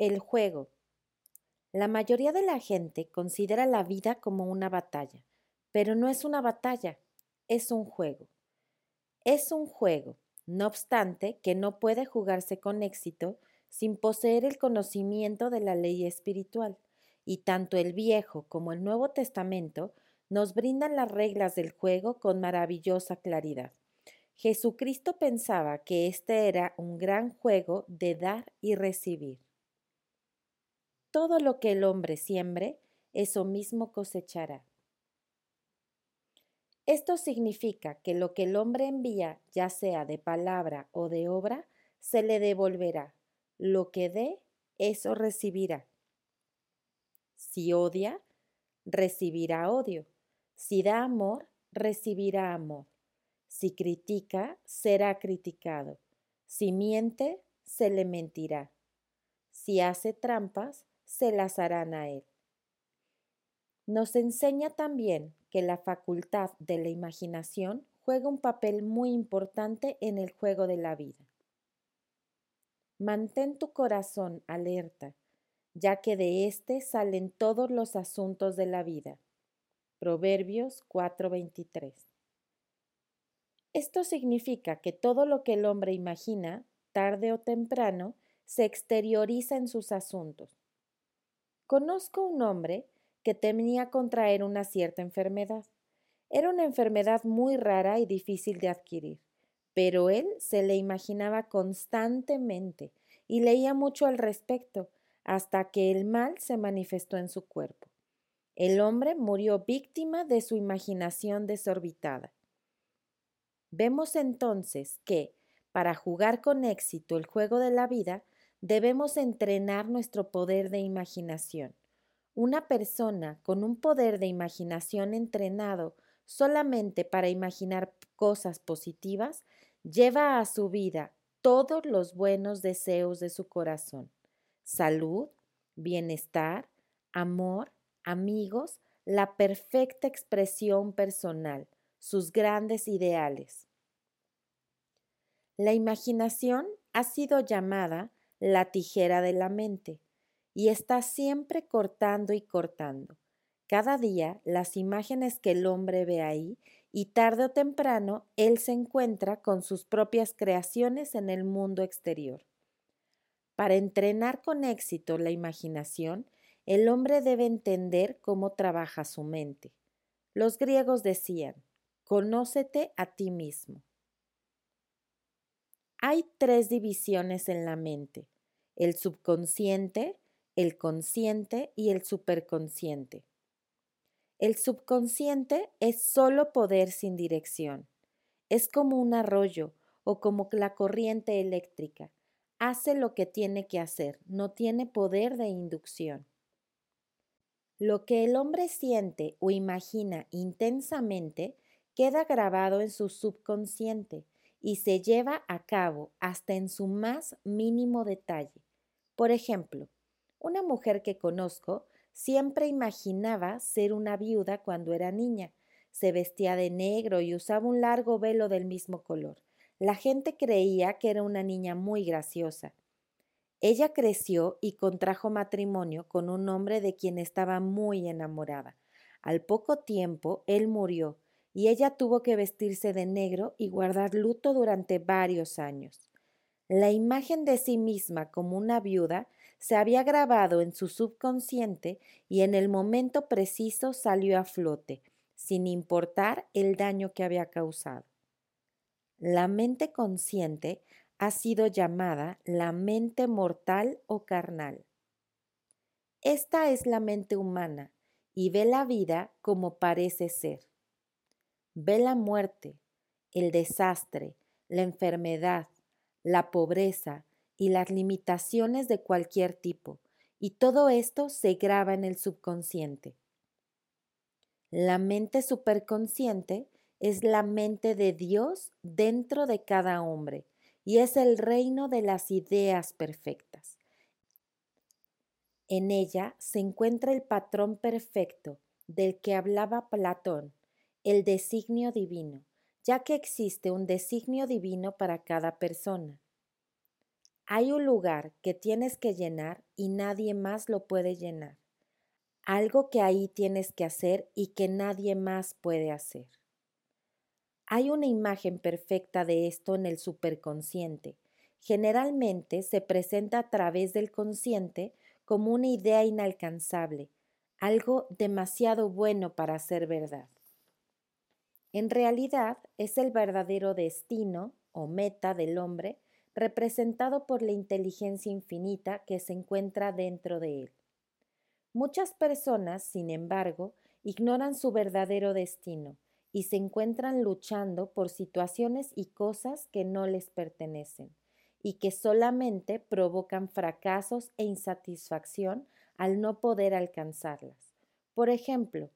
El juego. La mayoría de la gente considera la vida como una batalla, pero no es una batalla, es un juego. Es un juego, no obstante, que no puede jugarse con éxito sin poseer el conocimiento de la ley espiritual, y tanto el Viejo como el Nuevo Testamento nos brindan las reglas del juego con maravillosa claridad. Jesucristo pensaba que este era un gran juego de dar y recibir. Todo lo que el hombre siembre, eso mismo cosechará. Esto significa que lo que el hombre envía, ya sea de palabra o de obra, se le devolverá. Lo que dé, eso recibirá. Si odia, recibirá odio. Si da amor, recibirá amor. Si critica, será criticado. Si miente, se le mentirá. Si hace trampas, se las harán a él. Nos enseña también que la facultad de la imaginación juega un papel muy importante en el juego de la vida. Mantén tu corazón alerta, ya que de éste salen todos los asuntos de la vida. Proverbios 4:23. Esto significa que todo lo que el hombre imagina, tarde o temprano, se exterioriza en sus asuntos. Conozco un hombre que temía contraer una cierta enfermedad. Era una enfermedad muy rara y difícil de adquirir, pero él se le imaginaba constantemente y leía mucho al respecto, hasta que el mal se manifestó en su cuerpo. El hombre murió víctima de su imaginación desorbitada. Vemos entonces que, para jugar con éxito el juego de la vida, debemos entrenar nuestro poder de imaginación. Una persona con un poder de imaginación entrenado solamente para imaginar cosas positivas lleva a su vida todos los buenos deseos de su corazón. Salud, bienestar, amor, amigos, la perfecta expresión personal, sus grandes ideales. La imaginación ha sido llamada la tijera de la mente y está siempre cortando y cortando. Cada día las imágenes que el hombre ve ahí y tarde o temprano él se encuentra con sus propias creaciones en el mundo exterior. Para entrenar con éxito la imaginación, el hombre debe entender cómo trabaja su mente. Los griegos decían, conócete a ti mismo. Hay tres divisiones en la mente, el subconsciente, el consciente y el superconsciente. El subconsciente es solo poder sin dirección. Es como un arroyo o como la corriente eléctrica. Hace lo que tiene que hacer, no tiene poder de inducción. Lo que el hombre siente o imagina intensamente queda grabado en su subconsciente y se lleva a cabo hasta en su más mínimo detalle. Por ejemplo, una mujer que conozco siempre imaginaba ser una viuda cuando era niña. Se vestía de negro y usaba un largo velo del mismo color. La gente creía que era una niña muy graciosa. Ella creció y contrajo matrimonio con un hombre de quien estaba muy enamorada. Al poco tiempo él murió y ella tuvo que vestirse de negro y guardar luto durante varios años. La imagen de sí misma como una viuda se había grabado en su subconsciente y en el momento preciso salió a flote, sin importar el daño que había causado. La mente consciente ha sido llamada la mente mortal o carnal. Esta es la mente humana y ve la vida como parece ser. Ve la muerte, el desastre, la enfermedad, la pobreza, y las limitaciones de cualquier tipo, y todo esto se graba en el subconsciente. La mente superconsciente es la mente de Dios dentro de cada hombre y es el reino de las ideas perfectas. En ella se encuentra el patrón perfecto del que hablaba Platón, el designio divino, ya que existe un designio divino para cada persona. Hay un lugar que tienes que llenar y nadie más lo puede llenar. Algo que ahí tienes que hacer y que nadie más puede hacer. Hay una imagen perfecta de esto en el superconsciente. Generalmente se presenta a través del consciente como una idea inalcanzable, algo demasiado bueno para ser verdad. En realidad es el verdadero destino o meta del hombre representado por la inteligencia infinita que se encuentra dentro de él. Muchas personas, sin embargo, ignoran su verdadero destino y se encuentran luchando por situaciones y cosas que no les pertenecen y que solamente provocan fracasos e insatisfacción al no poder alcanzarlas. Por ejemplo,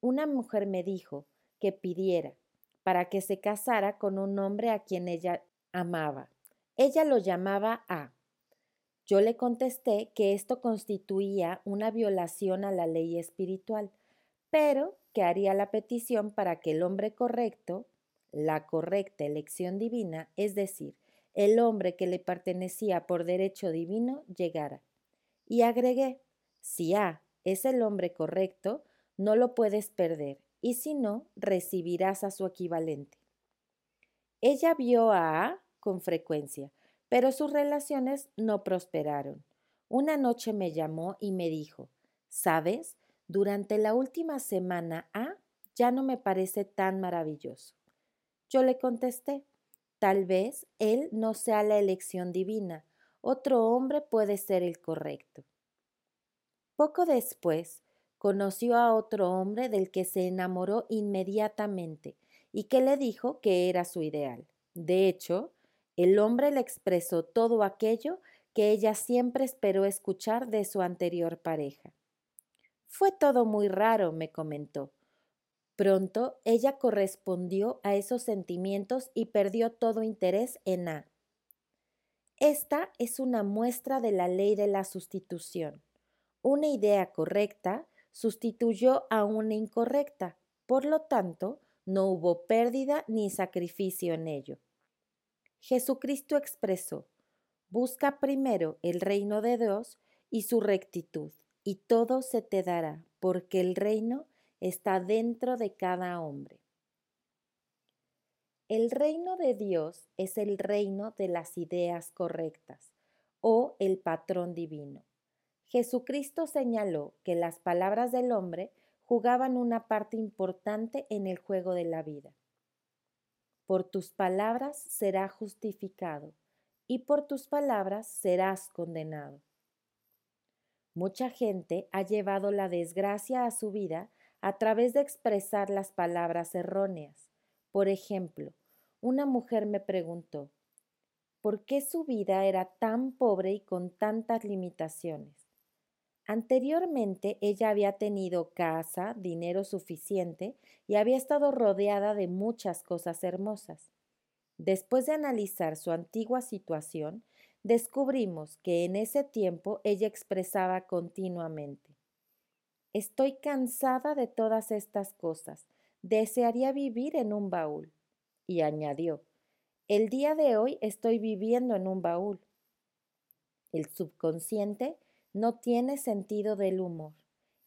una mujer me dijo que pidiera para que se casara con un hombre a quien ella amaba ella lo llamaba A. Yo le contesté que esto constituía una violación a la ley espiritual, pero que haría la petición para que el hombre correcto, la correcta elección divina, es decir, el hombre que le pertenecía por derecho divino, llegara. Y agregué, si A es el hombre correcto, no lo puedes perder, y si no, recibirás a su equivalente. Ella vio a A con frecuencia, pero sus relaciones no prosperaron. Una noche me llamó y me dijo, ¿sabes? Durante la última semana A ya no me parece tan maravilloso. Yo le contesté, tal vez él no sea la elección divina, otro hombre puede ser el correcto. Poco después, conoció a otro hombre del que se enamoró inmediatamente y que le dijo que era su ideal. De hecho, el hombre le expresó todo aquello que ella siempre esperó escuchar de su anterior pareja. Fue todo muy raro, me comentó. Pronto ella correspondió a esos sentimientos y perdió todo interés en A. Esta es una muestra de la ley de la sustitución. Una idea correcta sustituyó a una incorrecta, por lo tanto, no hubo pérdida ni sacrificio en ello. Jesucristo expresó, busca primero el reino de Dios y su rectitud, y todo se te dará, porque el reino está dentro de cada hombre. El reino de Dios es el reino de las ideas correctas o el patrón divino. Jesucristo señaló que las palabras del hombre jugaban una parte importante en el juego de la vida. Por tus palabras será justificado y por tus palabras serás condenado. Mucha gente ha llevado la desgracia a su vida a través de expresar las palabras erróneas. Por ejemplo, una mujer me preguntó, ¿por qué su vida era tan pobre y con tantas limitaciones? Anteriormente ella había tenido casa, dinero suficiente y había estado rodeada de muchas cosas hermosas. Después de analizar su antigua situación, descubrimos que en ese tiempo ella expresaba continuamente Estoy cansada de todas estas cosas. Desearía vivir en un baúl. Y añadió El día de hoy estoy viviendo en un baúl. El subconsciente no tiene sentido del humor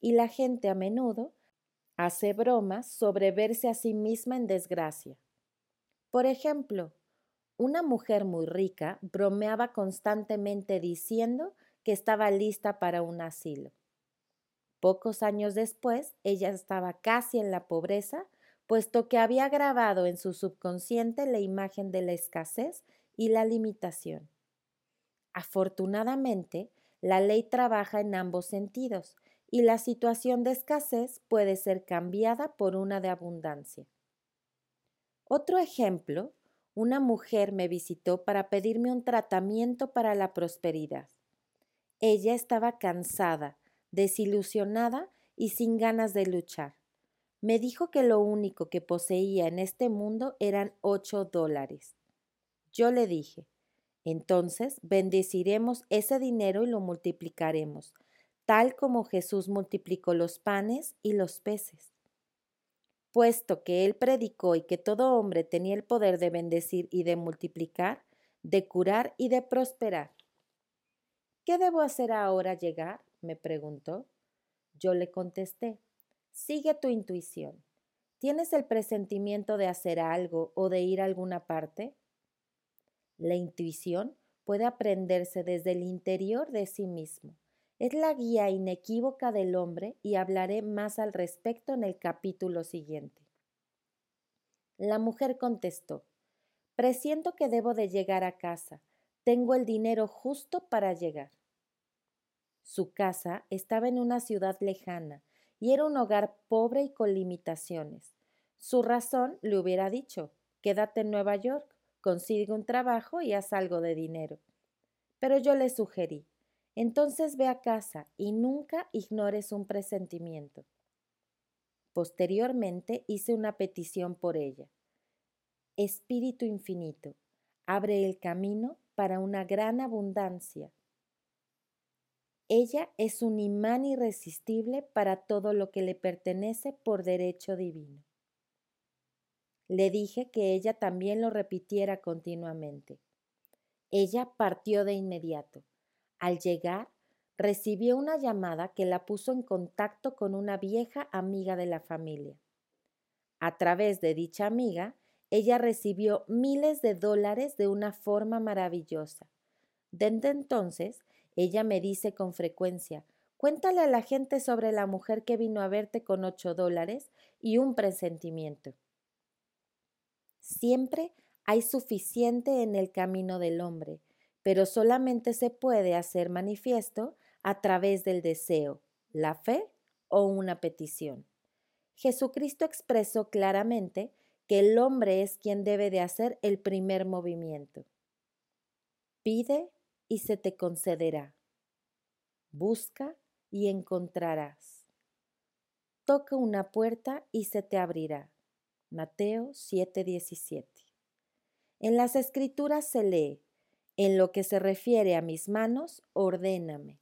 y la gente a menudo hace bromas sobre verse a sí misma en desgracia. Por ejemplo, una mujer muy rica bromeaba constantemente diciendo que estaba lista para un asilo. Pocos años después, ella estaba casi en la pobreza, puesto que había grabado en su subconsciente la imagen de la escasez y la limitación. Afortunadamente, la ley trabaja en ambos sentidos y la situación de escasez puede ser cambiada por una de abundancia. Otro ejemplo, una mujer me visitó para pedirme un tratamiento para la prosperidad. Ella estaba cansada, desilusionada y sin ganas de luchar. Me dijo que lo único que poseía en este mundo eran ocho dólares. Yo le dije, entonces bendeciremos ese dinero y lo multiplicaremos, tal como Jesús multiplicó los panes y los peces. Puesto que él predicó y que todo hombre tenía el poder de bendecir y de multiplicar, de curar y de prosperar. ¿Qué debo hacer ahora llegar? me preguntó. Yo le contesté, sigue tu intuición. ¿Tienes el presentimiento de hacer algo o de ir a alguna parte? La intuición puede aprenderse desde el interior de sí mismo. Es la guía inequívoca del hombre y hablaré más al respecto en el capítulo siguiente. La mujer contestó, Presiento que debo de llegar a casa. Tengo el dinero justo para llegar. Su casa estaba en una ciudad lejana y era un hogar pobre y con limitaciones. Su razón le hubiera dicho, quédate en Nueva York, consigue un trabajo y haz algo de dinero. Pero yo le sugerí, entonces ve a casa y nunca ignores un presentimiento. Posteriormente hice una petición por ella. Espíritu infinito, abre el camino para una gran abundancia. Ella es un imán irresistible para todo lo que le pertenece por derecho divino. Le dije que ella también lo repitiera continuamente. Ella partió de inmediato. Al llegar, recibió una llamada que la puso en contacto con una vieja amiga de la familia. A través de dicha amiga, ella recibió miles de dólares de una forma maravillosa. Desde entonces, ella me dice con frecuencia, cuéntale a la gente sobre la mujer que vino a verte con ocho dólares y un presentimiento. Siempre hay suficiente en el camino del hombre, pero solamente se puede hacer manifiesto a través del deseo, la fe o una petición. Jesucristo expresó claramente que el hombre es quien debe de hacer el primer movimiento. Pide y se te concederá. Busca y encontrarás. Toca una puerta y se te abrirá. Mateo 7:17. En las escrituras se lee, en lo que se refiere a mis manos, ordéname.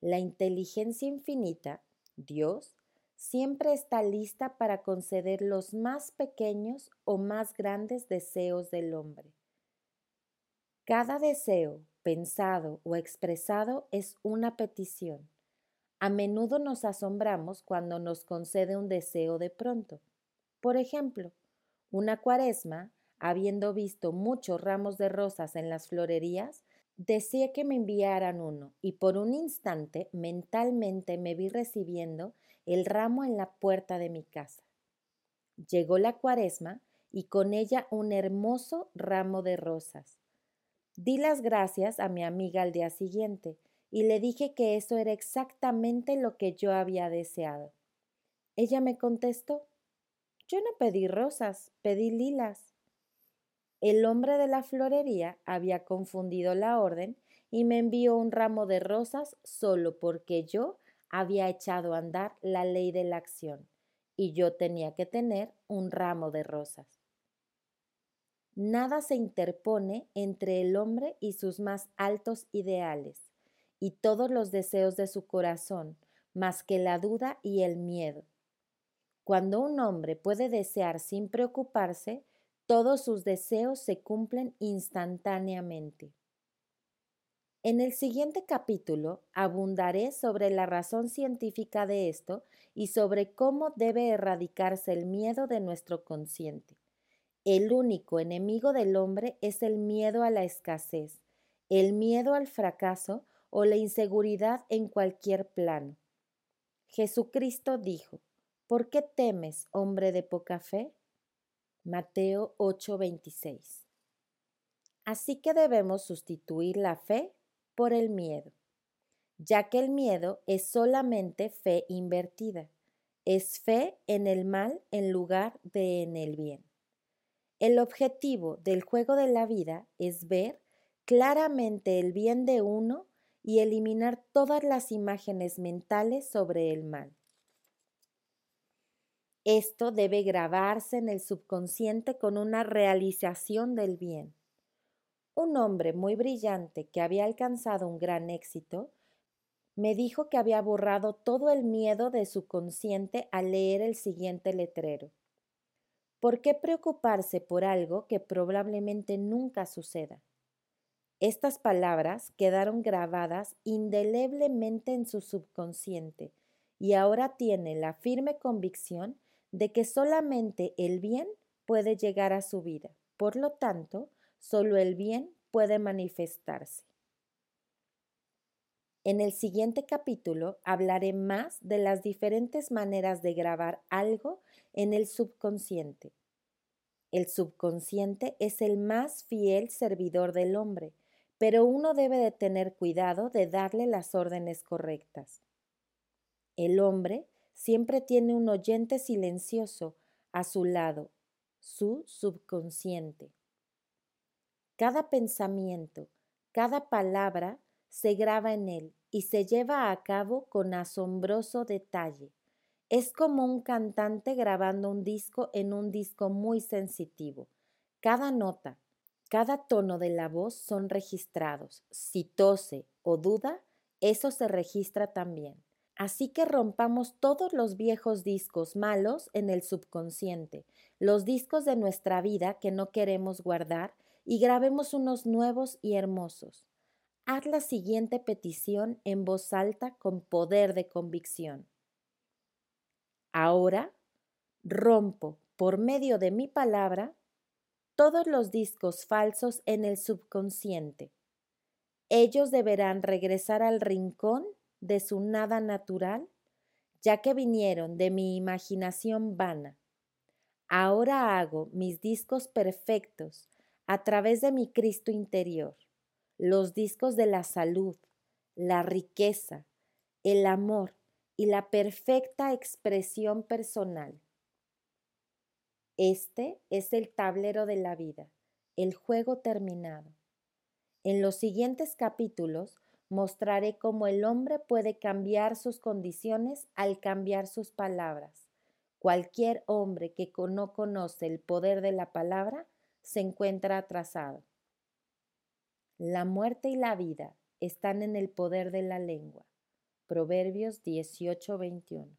La inteligencia infinita, Dios, siempre está lista para conceder los más pequeños o más grandes deseos del hombre. Cada deseo, pensado o expresado, es una petición. A menudo nos asombramos cuando nos concede un deseo de pronto. Por ejemplo, una cuaresma, habiendo visto muchos ramos de rosas en las florerías, deseé que me enviaran uno y por un instante mentalmente me vi recibiendo el ramo en la puerta de mi casa. Llegó la cuaresma y con ella un hermoso ramo de rosas. Di las gracias a mi amiga al día siguiente y le dije que eso era exactamente lo que yo había deseado. Ella me contestó Yo no pedí rosas, pedí lilas. El hombre de la florería había confundido la orden y me envió un ramo de rosas solo porque yo había echado a andar la ley de la acción y yo tenía que tener un ramo de rosas. Nada se interpone entre el hombre y sus más altos ideales y todos los deseos de su corazón, más que la duda y el miedo. Cuando un hombre puede desear sin preocuparse, todos sus deseos se cumplen instantáneamente. En el siguiente capítulo abundaré sobre la razón científica de esto y sobre cómo debe erradicarse el miedo de nuestro consciente. El único enemigo del hombre es el miedo a la escasez, el miedo al fracaso o la inseguridad en cualquier plano. Jesucristo dijo, ¿Por qué temes, hombre de poca fe? Mateo 8:26. Así que debemos sustituir la fe por el miedo, ya que el miedo es solamente fe invertida, es fe en el mal en lugar de en el bien. El objetivo del juego de la vida es ver claramente el bien de uno y eliminar todas las imágenes mentales sobre el mal. Esto debe grabarse en el subconsciente con una realización del bien. Un hombre muy brillante que había alcanzado un gran éxito me dijo que había borrado todo el miedo de su consciente al leer el siguiente letrero. ¿Por qué preocuparse por algo que probablemente nunca suceda? Estas palabras quedaron grabadas indeleblemente en su subconsciente y ahora tiene la firme convicción de que solamente el bien puede llegar a su vida. Por lo tanto, solo el bien puede manifestarse. En el siguiente capítulo hablaré más de las diferentes maneras de grabar algo en el subconsciente. El subconsciente es el más fiel servidor del hombre, pero uno debe de tener cuidado de darle las órdenes correctas. El hombre siempre tiene un oyente silencioso a su lado, su subconsciente. Cada pensamiento, cada palabra se graba en él y se lleva a cabo con asombroso detalle. Es como un cantante grabando un disco en un disco muy sensitivo. Cada nota, cada tono de la voz son registrados. Si tose o duda, eso se registra también. Así que rompamos todos los viejos discos malos en el subconsciente, los discos de nuestra vida que no queremos guardar y grabemos unos nuevos y hermosos. Haz la siguiente petición en voz alta con poder de convicción. Ahora rompo por medio de mi palabra todos los discos falsos en el subconsciente. Ellos deberán regresar al rincón de su nada natural, ya que vinieron de mi imaginación vana. Ahora hago mis discos perfectos a través de mi Cristo interior, los discos de la salud, la riqueza, el amor y la perfecta expresión personal. Este es el tablero de la vida, el juego terminado. En los siguientes capítulos mostraré cómo el hombre puede cambiar sus condiciones al cambiar sus palabras. Cualquier hombre que no conoce el poder de la palabra se encuentra atrasado. La muerte y la vida están en el poder de la lengua. Proverbios 18:21